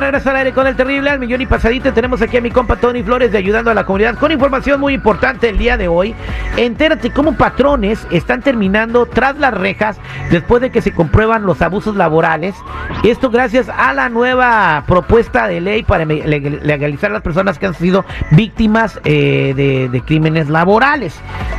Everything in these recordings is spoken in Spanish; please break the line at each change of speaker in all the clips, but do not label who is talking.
De al aire con el terrible al millón y pasadito. Tenemos aquí a mi compa Tony Flores de Ayudando a la Comunidad con información muy importante el día de hoy. Entérate cómo patrones están terminando tras las rejas después de que se comprueban los abusos laborales. Esto gracias a la nueva propuesta de ley para legalizar a las personas que han sido víctimas eh, de, de crímenes laborales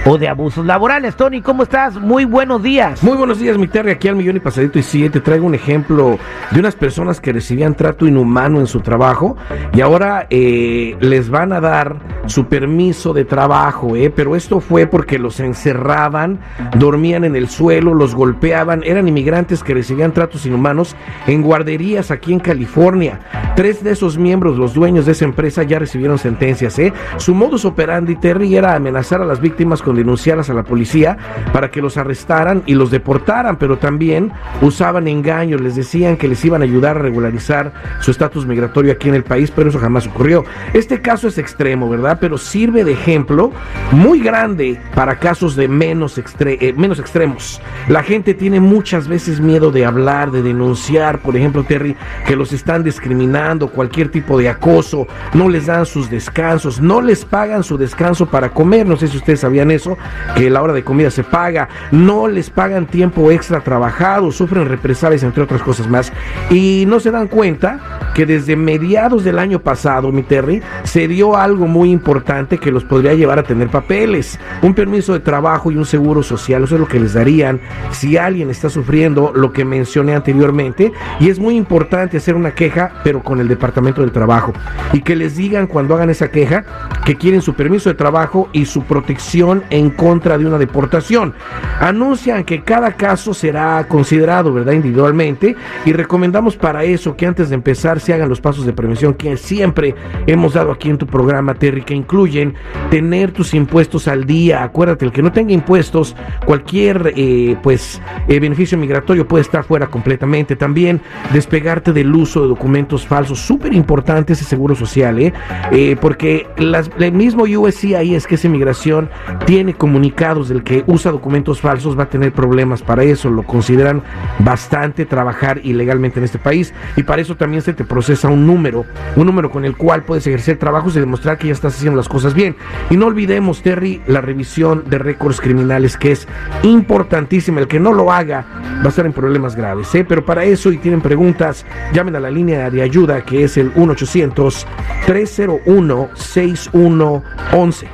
o de abusos laborales. Tony, ¿cómo estás? Muy buenos días.
Muy buenos días, mi Terry. Aquí al millón y pasadito. Y sí, te traigo un ejemplo de unas personas que recibían trato inhumano en su trabajo y ahora eh, les van a dar su permiso de trabajo, eh, pero esto fue porque los encerraban, dormían en el suelo, los golpeaban, eran inmigrantes que recibían tratos inhumanos en guarderías aquí en California. Tres de esos miembros, los dueños de esa empresa, ya recibieron sentencias. ¿eh? Su modus operandi, Terry, era amenazar a las víctimas con denunciarlas a la policía para que los arrestaran y los deportaran, pero también usaban engaños, les decían que les iban a ayudar a regularizar su estatus migratorio aquí en el país, pero eso jamás ocurrió. Este caso es extremo, ¿verdad? Pero sirve de ejemplo muy grande para casos de menos, eh, menos extremos. La gente tiene muchas veces miedo de hablar, de denunciar, por ejemplo, Terry, que los están discriminando, cualquier tipo de acoso, no les dan sus descansos, no les pagan su descanso para comer, no sé si ustedes sabían eso, que la hora de comida se paga, no les pagan tiempo extra trabajado, sufren represalias, entre otras cosas más, y no se dan cuenta que desde mediados del año pasado, mi Terry, se dio algo muy importante que los podría llevar a tener papeles, un permiso de trabajo y un seguro social, eso es lo que les darían si alguien está sufriendo lo que mencioné anteriormente, y es muy importante hacer una queja, pero con el Departamento del Trabajo, y que les digan cuando hagan esa queja que quieren su permiso de trabajo y su protección en contra de una deportación. Anuncian que cada caso será considerado, ¿verdad?, individualmente, y recomendamos para eso que antes de empezar se hagan los pasos de prevención que siempre hemos dado aquí en tu programa, Terry, que incluyen tener tus impuestos al día. Acuérdate, el que no tenga impuestos, cualquier eh, pues eh, beneficio migratorio puede estar fuera completamente. También despegarte del uso de documentos falsos, súper importante ese seguro social, ¿eh? eh porque el mismo USCIS es que esa migración tiene comunicados del que usa documentos falsos va a tener problemas para eso, lo consideran bastante trabajar ilegalmente en este país y para eso también se te procesa un número, un número con el cual puedes ejercer trabajos y demostrar que ya estás haciendo las cosas bien. Y no olvidemos, Terry, la revisión de récords criminales, que es importantísima. El que no lo haga va a estar en problemas graves. ¿eh? Pero para eso, y tienen preguntas, llamen a la línea de ayuda que es el 1-800-301-6111.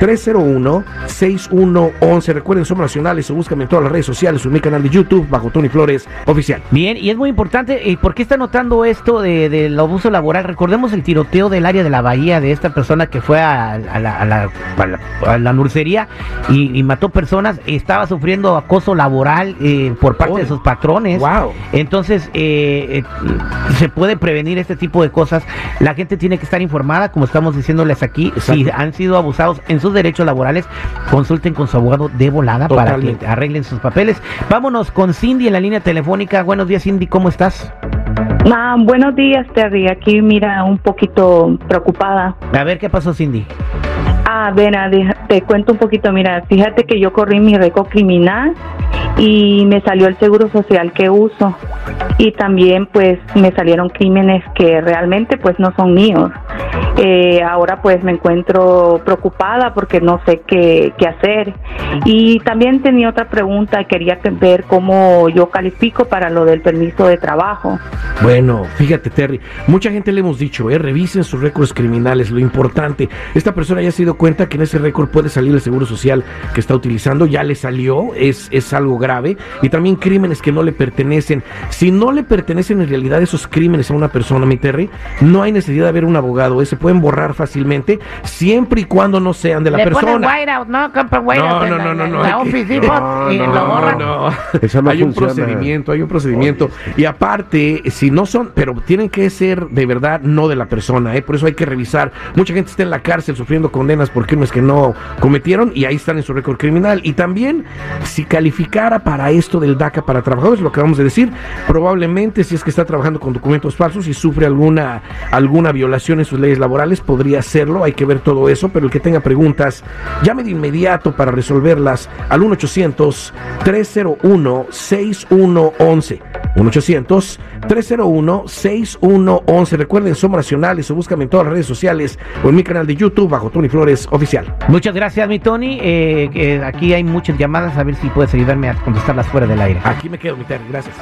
1-800-301-6111. Recuerden, somos nacionales búscame en todas las redes sociales en mi canal de YouTube bajo Tony Flores Oficial.
Bien, y es muy importante, ¿y por qué está notando esto del de, abuso laboral? Recordemos el tiroteo del área de la bahía de esta persona que fue a, la, a la, a nursería y, mató personas, estaba sufriendo acoso laboral eh, por parte de sus patrones.
Wow.
Entonces, eh, eh, se puede prevenir este tipo de cosas. La gente tiene que estar informada, como estamos diciéndoles aquí. Si han sido abusados en sus derechos laborales, consulten con su abogado de volada para que arreglen sus papeles. Vámonos con Cindy en la línea telefónica. Buenos días, Cindy, ¿cómo estás?
Ah, buenos días, Terry. Aquí, mira, un poquito preocupada.
A ver, ¿qué pasó, Cindy?
Ah, ven, te cuento un poquito. Mira, fíjate que yo corrí mi récord criminal y me salió el seguro social que uso y también pues me salieron crímenes que realmente pues no son míos. Eh, ahora pues me encuentro preocupada porque no sé qué, qué hacer. Y también tenía otra pregunta, quería ver cómo yo califico para lo del permiso de trabajo.
Bueno, fíjate Terry, mucha gente le hemos dicho, eh, revisen sus récords criminales, lo importante. Esta persona ya se dado cuenta que en ese récord puede salir el seguro social que está utilizando, ya le salió, es, es algo grave. Y también crímenes que no le pertenecen. Si no le pertenecen en realidad esos crímenes a una persona, mi Terry, no hay necesidad de haber un abogado, ese pueden borrar fácilmente siempre y cuando no sean de la persona.
no, no, no, no, no,
hay un procedimiento, hay un procedimiento. Y aparte, si no son, pero tienen que ser de verdad no de la persona, ¿eh? por eso hay que revisar. Mucha gente está en la cárcel sufriendo condenas por crímenes que no cometieron y ahí están en su récord criminal. Y también, si calificara para esto del DACA para trabajadores, lo que vamos a decir, probablemente si es que está trabajando con documentos falsos y sufre alguna, alguna violación en sus leyes laborales, podría hacerlo, hay que ver todo eso, pero el que tenga preguntas, llame de inmediato para resolverlas al 1-800-301-6111. 1-800-301-6111. Recuerden, somos nacionales o búscame en todas las redes sociales o en mi canal de YouTube bajo Tony Flores Oficial.
Muchas gracias, mi Tony. Eh, eh, aquí hay muchas llamadas, a ver si puedes ayudarme a contestarlas fuera del aire.
Aquí me quedo, mi Terry. Gracias.